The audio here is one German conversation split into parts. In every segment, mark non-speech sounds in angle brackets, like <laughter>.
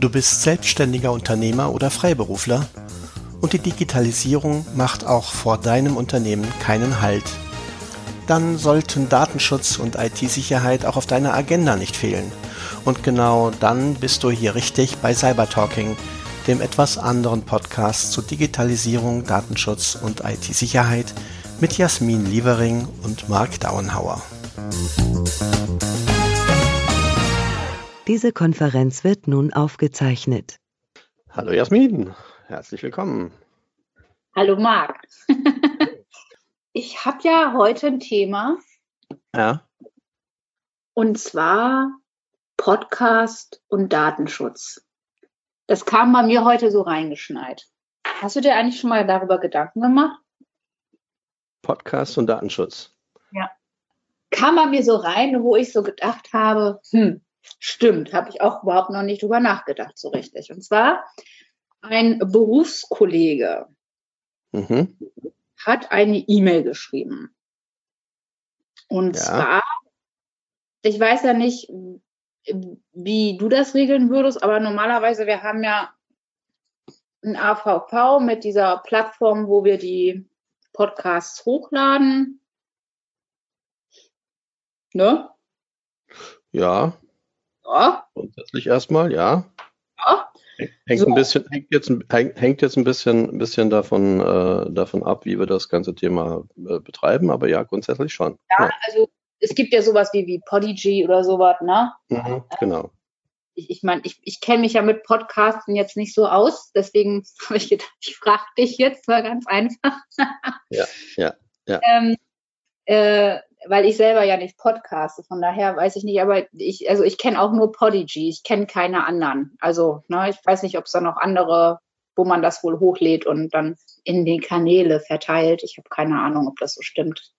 Du bist selbstständiger Unternehmer oder Freiberufler und die Digitalisierung macht auch vor deinem Unternehmen keinen Halt. Dann sollten Datenschutz und IT-Sicherheit auch auf deiner Agenda nicht fehlen. Und genau dann bist du hier richtig bei Cybertalking, dem etwas anderen Podcast zu Digitalisierung, Datenschutz und IT-Sicherheit mit Jasmin Lievering und Marc Dauenhauer. Diese Konferenz wird nun aufgezeichnet. Hallo Jasmin, herzlich willkommen. Hallo Marc. <laughs> ich habe ja heute ein Thema. Ja. Und zwar Podcast und Datenschutz. Das kam bei mir heute so reingeschneit. Hast du dir eigentlich schon mal darüber Gedanken gemacht? Podcast und Datenschutz. Ja. Kam bei mir so rein, wo ich so gedacht habe, hm, Stimmt, habe ich auch überhaupt noch nicht drüber nachgedacht, so richtig. Und zwar ein Berufskollege mhm. hat eine E-Mail geschrieben. Und ja. zwar, ich weiß ja nicht, wie du das regeln würdest, aber normalerweise, wir haben ja ein AVV mit dieser Plattform, wo wir die Podcasts hochladen. Ne? Ja, ja. Grundsätzlich erstmal, ja. Ja. Hängt, so. ein bisschen, hängt, jetzt, hängt jetzt ein bisschen, ein bisschen davon, äh, davon ab, wie wir das ganze Thema äh, betreiben, aber ja, grundsätzlich schon. Ja, ja, also es gibt ja sowas wie, wie Podigy oder sowas, ne? Mhm, genau. Ich, ich meine, ich, ich kenne mich ja mit Podcasten jetzt nicht so aus, deswegen <laughs> habe ich gedacht, ich frage dich jetzt mal ganz einfach. ja, ja, ja. <laughs> Ähm, äh, weil ich selber ja nicht podcaste, von daher weiß ich nicht, aber ich, also ich kenne auch nur Podigy, ich kenne keine anderen. Also, ne, ich weiß nicht, ob es da noch andere, wo man das wohl hochlädt und dann in die Kanäle verteilt. Ich habe keine Ahnung, ob das so stimmt.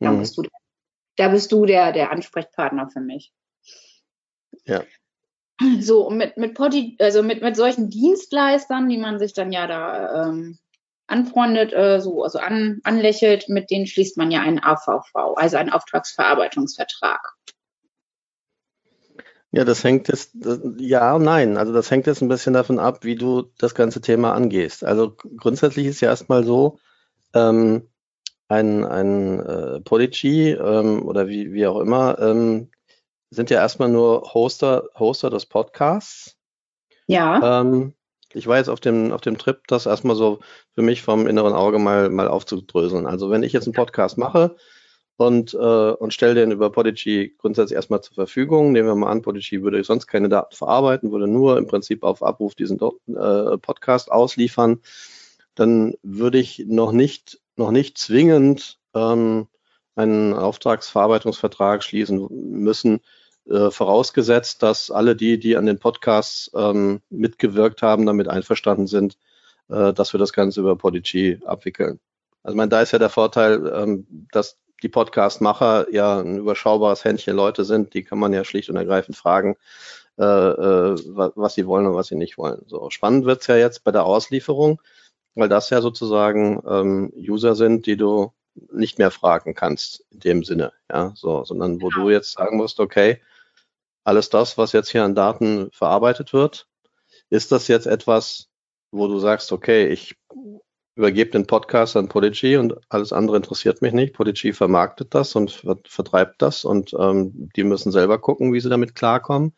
Da mhm. bist du, da bist du der, der Ansprechpartner für mich. Ja. So, mit, mit Podi, also mit, mit solchen Dienstleistern, die man sich dann ja da ähm, anfreundet, äh, so also an, anlächelt, mit denen schließt man ja einen AVV, also einen Auftragsverarbeitungsvertrag. Ja, das hängt jetzt, ja und nein. Also das hängt jetzt ein bisschen davon ab, wie du das ganze Thema angehst. Also grundsätzlich ist ja erstmal so, ähm, ein, ein äh, Podigy ähm, oder wie, wie auch immer, ähm, sind ja erstmal nur Hoster, Hoster des Podcasts. Ja. Ähm, ich war jetzt auf dem, auf dem Trip, das erstmal so für mich vom inneren Auge mal, mal aufzudröseln. Also wenn ich jetzt einen Podcast mache und, äh, und stelle den über Podigy grundsätzlich erstmal zur Verfügung, nehmen wir mal an, Podigy würde sonst keine Daten verarbeiten, würde nur im Prinzip auf Abruf diesen äh, Podcast ausliefern, dann würde ich noch nicht, noch nicht zwingend ähm, einen Auftragsverarbeitungsvertrag schließen müssen, äh, vorausgesetzt, dass alle die, die an den Podcasts ähm, mitgewirkt haben, damit einverstanden sind, äh, dass wir das Ganze über Podigy abwickeln. Also mein, da ist ja der Vorteil, ähm, dass die Podcast-Macher ja ein überschaubares Händchen Leute sind, die kann man ja schlicht und ergreifend fragen, äh, äh, was sie wollen und was sie nicht wollen. So spannend wird's ja jetzt bei der Auslieferung, weil das ja sozusagen ähm, User sind, die du nicht mehr fragen kannst in dem Sinne, ja, so, sondern wo genau. du jetzt sagen musst, okay, alles das, was jetzt hier an Daten verarbeitet wird, ist das jetzt etwas, wo du sagst, okay, ich übergebe den Podcast an Podigy und alles andere interessiert mich nicht. Podigy vermarktet das und vertreibt das und ähm, die müssen selber gucken, wie sie damit klarkommen.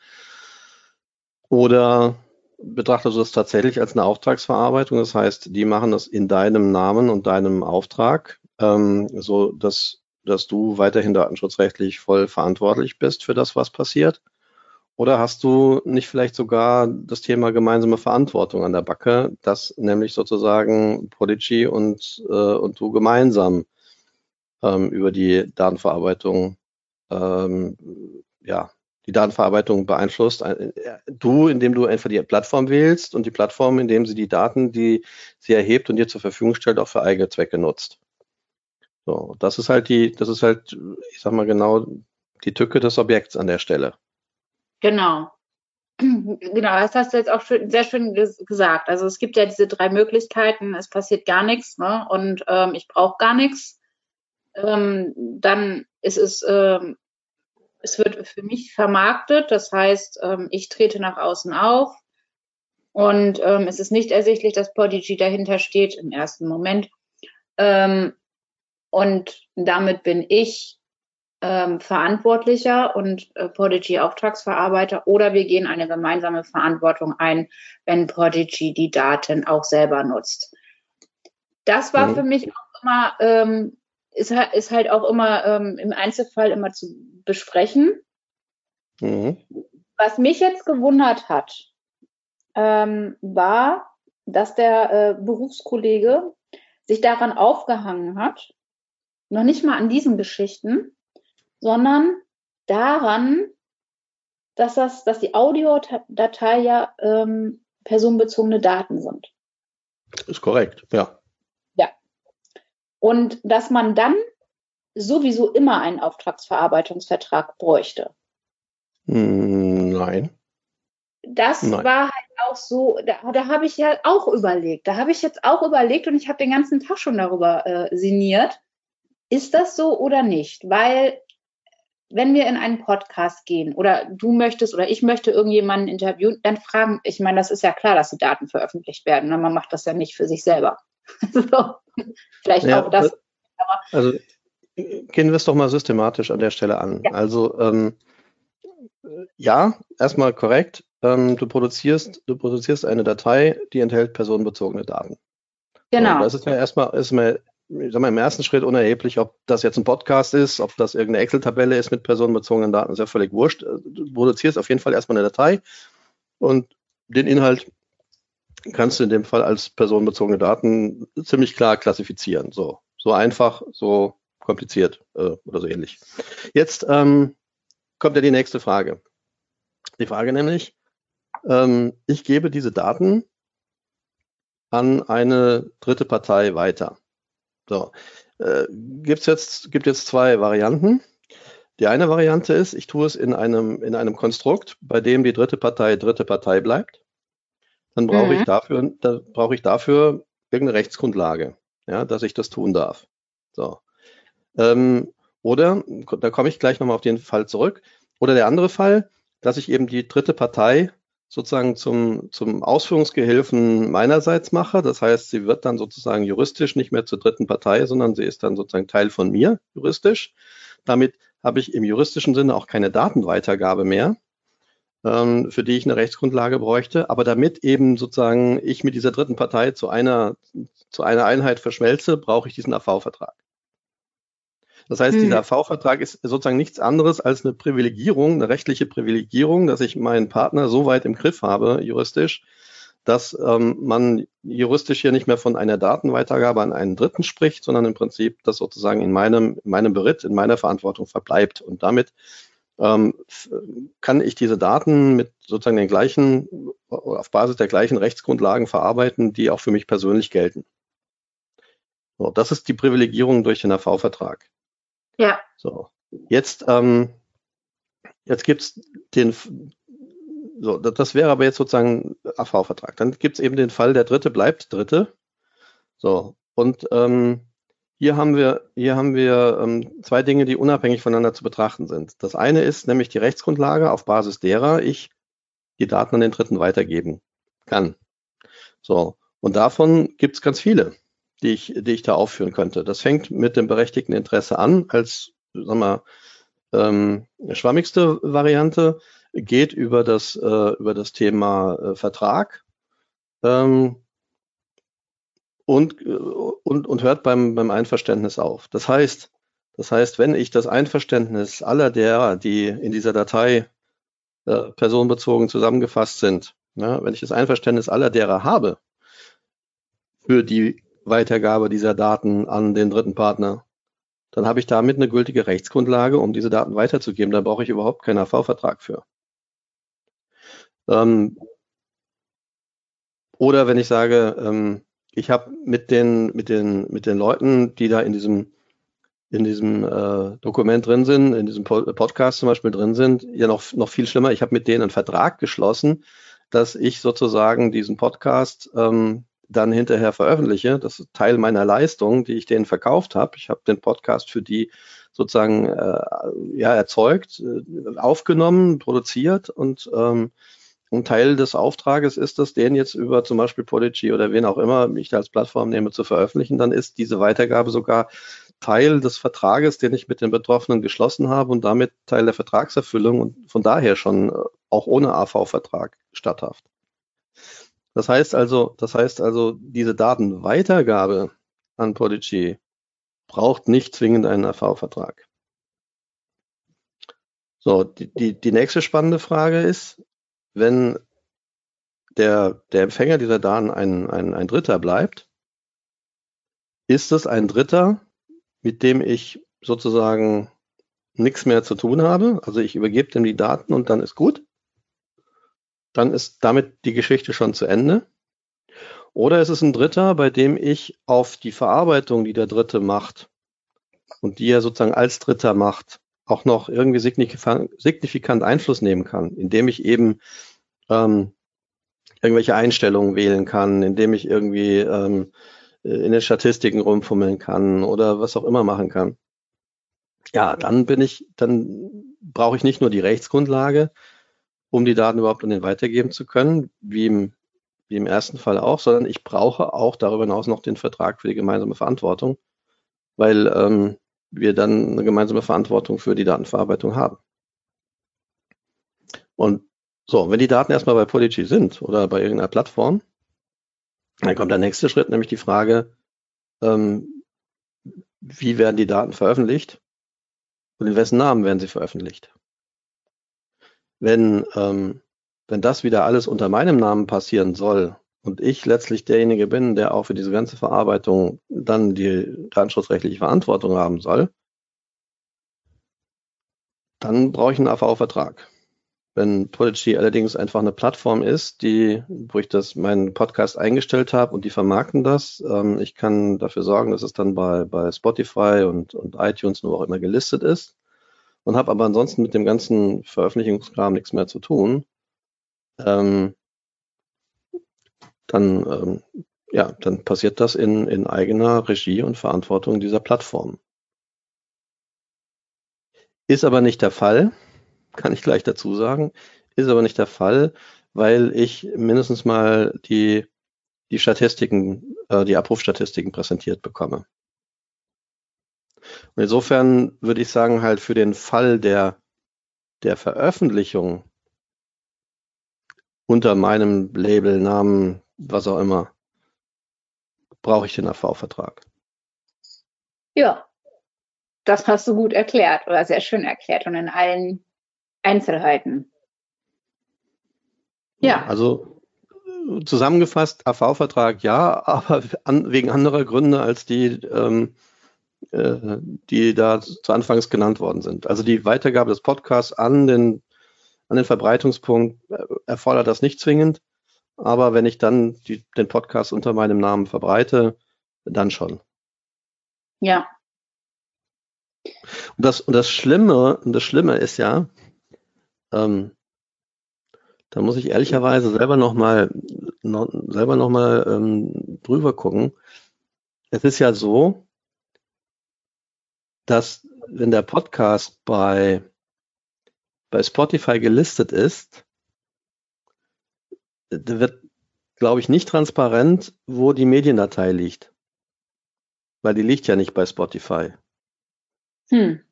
Oder betrachtest du das tatsächlich als eine Auftragsverarbeitung? Das heißt, die machen das in deinem Namen und deinem Auftrag, ähm, so dass, dass du weiterhin datenschutzrechtlich voll verantwortlich bist für das, was passiert. Oder hast du nicht vielleicht sogar das Thema gemeinsame Verantwortung an der Backe, dass nämlich sozusagen Prodigy und, äh, und du gemeinsam ähm, über die Datenverarbeitung, ähm, ja, die Datenverarbeitung beeinflusst. Äh, du, indem du einfach die Plattform wählst und die Plattform, indem sie die Daten, die sie erhebt und dir zur Verfügung stellt, auch für eigene Zwecke nutzt. So, das ist halt die, das ist halt, ich sag mal genau, die Tücke des Objekts an der Stelle. Genau. <clears throat> Genau, das hast du jetzt auch schön, sehr schön gesagt. Also es gibt ja diese drei Möglichkeiten, es passiert gar nichts ne? und ähm, ich brauche gar nichts. Ähm, dann ist es, ähm, es wird für mich vermarktet, das heißt, ähm, ich trete nach außen auf, Und ähm, es ist nicht ersichtlich, dass Podigy dahinter steht im ersten Moment. Ähm, und damit bin ich ähm, Verantwortlicher und äh, Podigy Auftragsverarbeiter oder wir gehen eine gemeinsame Verantwortung ein, wenn Podigy die Daten auch selber nutzt. Das war mhm. für mich auch immer, ähm, ist, ist halt auch immer ähm, im Einzelfall immer zu besprechen. Mhm. Was mich jetzt gewundert hat, ähm, war, dass der äh, Berufskollege sich daran aufgehangen hat, noch nicht mal an diesen Geschichten, sondern daran, dass, das, dass die Audiodatei ja ähm, personenbezogene Daten sind. Ist korrekt, ja. Ja. Und dass man dann sowieso immer einen Auftragsverarbeitungsvertrag bräuchte. Hm, nein. Das Nein. war halt auch so, da, da habe ich ja auch überlegt. Da habe ich jetzt auch überlegt und ich habe den ganzen Tag schon darüber äh, sinniert. Ist das so oder nicht? Weil wenn wir in einen Podcast gehen oder du möchtest oder ich möchte irgendjemanden interviewen, dann fragen, ich meine, das ist ja klar, dass die Daten veröffentlicht werden. Ne? Man macht das ja nicht für sich selber. <laughs> so, vielleicht ja, auch das. also gehen wir es doch mal systematisch an der Stelle an. Ja. Also ähm, ja, erstmal korrekt. Ähm, du produzierst, du produzierst eine Datei, die enthält personenbezogene Daten. Genau. So, das ist ja erstmal, ist mir ich sag mal, im ersten Schritt unerheblich, ob das jetzt ein Podcast ist, ob das irgendeine Excel-Tabelle ist mit personenbezogenen Daten, ist ja völlig wurscht. Du produzierst auf jeden Fall erstmal eine Datei und den Inhalt kannst du in dem Fall als personenbezogene Daten ziemlich klar klassifizieren. So, so einfach, so kompliziert äh, oder so ähnlich. Jetzt ähm, kommt ja die nächste Frage. Die Frage nämlich, ähm, ich gebe diese Daten an eine dritte Partei weiter. So, äh, gibt's jetzt, gibt jetzt zwei Varianten. Die eine Variante ist, ich tue es in einem, in einem Konstrukt, bei dem die dritte Partei dritte Partei bleibt. Dann brauche mhm. ich dafür, da brauche ich dafür irgendeine Rechtsgrundlage, ja, dass ich das tun darf. So. Ähm, oder, da komme ich gleich nochmal auf den Fall zurück. Oder der andere Fall, dass ich eben die dritte Partei sozusagen zum, zum Ausführungsgehilfen meinerseits mache. Das heißt, sie wird dann sozusagen juristisch nicht mehr zur dritten Partei, sondern sie ist dann sozusagen Teil von mir juristisch. Damit habe ich im juristischen Sinne auch keine Datenweitergabe mehr, ähm, für die ich eine Rechtsgrundlage bräuchte. Aber damit eben sozusagen ich mit dieser dritten Partei zu einer, zu einer Einheit verschmelze, brauche ich diesen AV-Vertrag. Das heißt, mhm. dieser V-Vertrag ist sozusagen nichts anderes als eine Privilegierung, eine rechtliche Privilegierung, dass ich meinen Partner so weit im Griff habe, juristisch, dass ähm, man juristisch hier nicht mehr von einer Datenweitergabe an einen Dritten spricht, sondern im Prinzip das sozusagen in meinem, in meinem Beritt, in meiner Verantwortung verbleibt. Und damit ähm, kann ich diese Daten mit sozusagen den gleichen, auf Basis der gleichen Rechtsgrundlagen verarbeiten, die auch für mich persönlich gelten. So, das ist die Privilegierung durch den AV-Vertrag. Ja. So, jetzt, ähm, jetzt gibt's den, so, das wäre aber jetzt sozusagen AV-Vertrag. Dann gibt's eben den Fall, der Dritte bleibt Dritte. So, und ähm, hier haben wir, hier haben wir ähm, zwei Dinge, die unabhängig voneinander zu betrachten sind. Das eine ist nämlich die Rechtsgrundlage, auf Basis derer ich die Daten an den Dritten weitergeben kann. So, und davon gibt's ganz viele die ich, die ich da aufführen könnte. Das fängt mit dem berechtigten Interesse an, als sagen wir, ähm, schwammigste Variante, geht über das, äh, über das Thema äh, Vertrag ähm, und, und, und hört beim, beim Einverständnis auf. Das heißt, das heißt, wenn ich das Einverständnis aller derer, die in dieser Datei äh, personenbezogen zusammengefasst sind, ja, wenn ich das Einverständnis aller derer habe, für die Weitergabe dieser Daten an den dritten Partner, dann habe ich damit eine gültige Rechtsgrundlage, um diese Daten weiterzugeben. Da brauche ich überhaupt keinen AV-Vertrag für. Ähm, oder wenn ich sage, ähm, ich habe mit den, mit, den, mit den Leuten, die da in diesem, in diesem äh, Dokument drin sind, in diesem Podcast zum Beispiel drin sind, ja noch, noch viel schlimmer, ich habe mit denen einen Vertrag geschlossen, dass ich sozusagen diesen Podcast ähm, dann hinterher veröffentliche. Das ist Teil meiner Leistung, die ich denen verkauft habe. Ich habe den Podcast für die sozusagen äh, ja, erzeugt, äh, aufgenommen, produziert und ähm, ein Teil des Auftrages ist es, den jetzt über zum Beispiel Podigy oder wen auch immer ich als Plattform nehme zu veröffentlichen, dann ist diese Weitergabe sogar Teil des Vertrages, den ich mit den Betroffenen geschlossen habe und damit Teil der Vertragserfüllung und von daher schon äh, auch ohne AV-Vertrag statthaft. Das heißt also, das heißt also, diese Datenweitergabe an Podigy braucht nicht zwingend einen AV-Vertrag. So, die, die, die nächste spannende Frage ist, wenn der, der Empfänger dieser Daten ein, ein, ein Dritter bleibt, ist es ein Dritter, mit dem ich sozusagen nichts mehr zu tun habe. Also ich übergebe dem die Daten und dann ist gut. Dann ist damit die Geschichte schon zu Ende. Oder ist es ein Dritter, bei dem ich auf die Verarbeitung, die der Dritte macht und die er sozusagen als Dritter macht, auch noch irgendwie signifikant, Einfluss nehmen kann, indem ich eben ähm, irgendwelche Einstellungen wählen kann, indem ich irgendwie ähm, in den Statistiken rumfummeln kann oder was auch immer machen kann. Ja, dann bin ich, dann brauche ich nicht nur die Rechtsgrundlage, um die Daten überhaupt an den weitergeben zu können, wie im, wie im ersten Fall auch, sondern ich brauche auch darüber hinaus noch den Vertrag für die gemeinsame Verantwortung, weil ähm, wir dann eine gemeinsame Verantwortung für die Datenverarbeitung haben. Und so, wenn die Daten erstmal bei Polygy sind oder bei irgendeiner Plattform, dann kommt der nächste Schritt, nämlich die Frage, ähm, wie werden die Daten veröffentlicht und in wessen Namen werden sie veröffentlicht? Wenn, ähm, wenn das wieder alles unter meinem Namen passieren soll und ich letztlich derjenige bin, der auch für diese ganze Verarbeitung dann die datenschutzrechtliche Verantwortung haben soll, dann brauche ich einen AV-Vertrag. Wenn Podigy allerdings einfach eine Plattform ist, die, wo ich das meinen Podcast eingestellt habe und die vermarkten das, ähm, ich kann dafür sorgen, dass es dann bei, bei Spotify und, und iTunes nur auch immer gelistet ist und habe aber ansonsten mit dem ganzen Veröffentlichungskram nichts mehr zu tun. Ähm, dann, ähm, ja, dann passiert das in, in eigener Regie und Verantwortung dieser Plattform. Ist aber nicht der Fall, kann ich gleich dazu sagen, ist aber nicht der Fall, weil ich mindestens mal die, die Statistiken, äh, die Abrufstatistiken präsentiert bekomme. Und insofern würde ich sagen, halt für den Fall der, der Veröffentlichung unter meinem Label, Namen, was auch immer, brauche ich den AV-Vertrag. Ja, das hast du gut erklärt oder sehr schön erklärt und in allen Einzelheiten. Ja. Also zusammengefasst, AV-Vertrag ja, aber an, wegen anderer Gründe als die, ähm, äh, die da zu Anfangs genannt worden sind. Also die Weitergabe des Podcasts an den, an den Verbreitungspunkt äh, erfordert das nicht zwingend. Aber wenn ich dann die, den Podcast unter meinem Namen verbreite, dann schon. Ja. Und das, und das Schlimme, und das Schlimme ist ja, ähm, da muss ich ehrlicherweise selber nochmal noch, selber noch mal ähm, drüber gucken. Es ist ja so, dass wenn der Podcast bei, bei Spotify gelistet ist, wird, glaube ich, nicht transparent, wo die Mediendatei liegt. Weil die liegt ja nicht bei Spotify. Hm.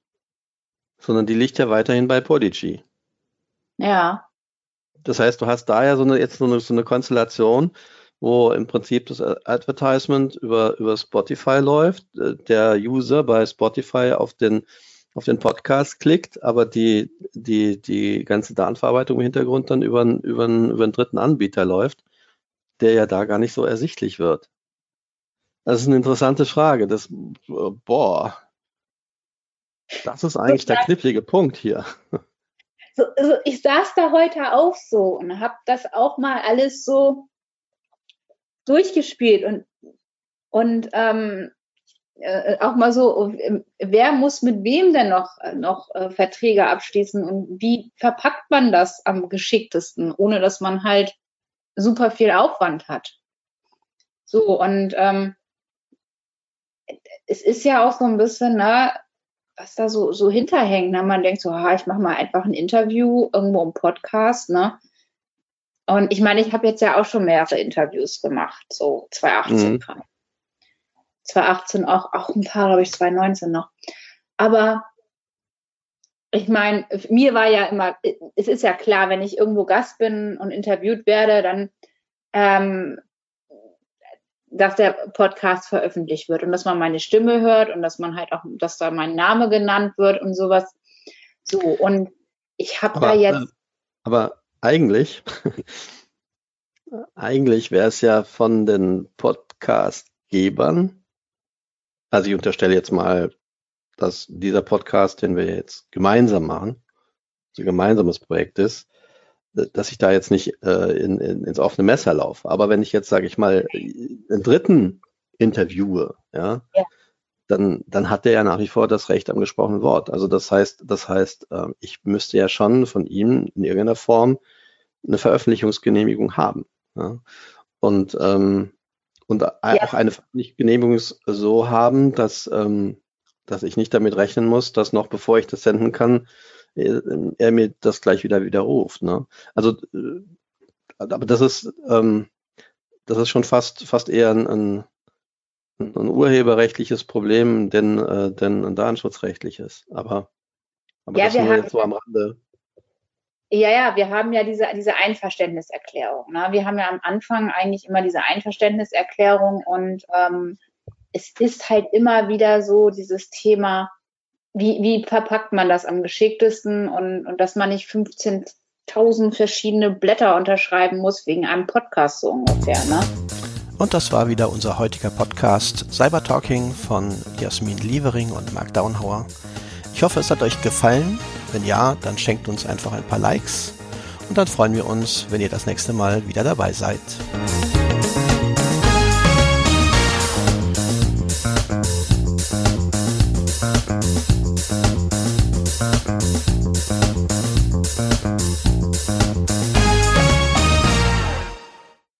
Sondern die liegt ja weiterhin bei Podigy. Ja. Das heißt, du hast da ja so eine, jetzt so eine, so eine Konstellation, wo im Prinzip das Advertisement über, über Spotify läuft, äh, der User bei Spotify auf den, auf den Podcast klickt, aber die, die, die ganze Datenverarbeitung im Hintergrund dann über, über, über einen dritten Anbieter läuft, der ja da gar nicht so ersichtlich wird. Das ist eine interessante Frage. Das, boah, das ist eigentlich der knifflige Punkt hier so, so, ich saß da heute auch so und habe das auch mal alles so durchgespielt und, und ähm, äh, auch mal so, wer muss mit wem denn noch, noch äh, Verträge abschließen und wie verpackt man das am geschicktesten, ohne dass man halt super viel Aufwand hat. So, und ähm, es ist ja auch so ein bisschen, ne, was da so, so hinterhängt. Ne? Man denkt so, ah, ich mache mal einfach ein Interview irgendwo im Podcast. Ne? Und ich meine, ich habe jetzt ja auch schon mehrere Interviews gemacht, so 2018 Mhm. kam. 2018 auch, auch ein paar, glaube ich, 2019 noch. Aber ich meine, mir war ja immer, es ist ja klar, wenn ich irgendwo Gast bin und interviewt werde, dann, ähm, dass der Podcast veröffentlicht wird und dass man meine Stimme hört und dass man halt auch, dass da mein Name genannt wird und sowas. So, und ich habe da jetzt, äh, aber eigentlich, <laughs> eigentlich wäre es ja von den Podcastgebern, also ich unterstelle jetzt mal, dass dieser Podcast, den wir jetzt gemeinsam machen, so ein gemeinsames Projekt ist, dass ich da jetzt nicht äh, in, in, ins offene Messer laufe. Aber wenn ich jetzt, sage ich mal, einen dritten interviewe, ja, Ja. Dann, dann hat er ja nach wie vor das Recht am gesprochenen Wort. Also das heißt, das heißt, äh, ich müsste ja schon von ihm in irgendeiner Form eine Veröffentlichungsgenehmigung haben. Ja. Und, ähm, und auch eine Veröffentlichungsgenehmigung so haben, dass, ähm, dass ich nicht damit rechnen muss, dass noch bevor ich das senden kann, er, er mir das gleich wieder widerruft. Ne? Also, äh, aber das ist, ähm, das ist schon fast, fast eher ein, ein, ein urheberrechtliches Problem, denn, äh, denn ein datenschutzrechtliches. Aber, aber Ja, das wir nur haben- jetzt so am Rande. Ja, ja, wir haben ja diese, diese Einverständniserklärung. Ne? Wir haben ja am Anfang eigentlich immer diese Einverständniserklärung und ähm, es ist halt immer wieder so dieses Thema, wie, wie verpackt man das am geschicktesten und, und dass man nicht 15.000 verschiedene Blätter unterschreiben muss wegen einem Podcast so ungefähr. Ne? Und das war wieder unser heutiger Podcast Cyber Talking von Jasmin Lievering und Mark Downhauer. Ich hoffe, es hat euch gefallen. Wenn ja, dann schenkt uns einfach ein paar Likes. Und dann freuen wir uns, wenn ihr das nächste Mal wieder dabei seid.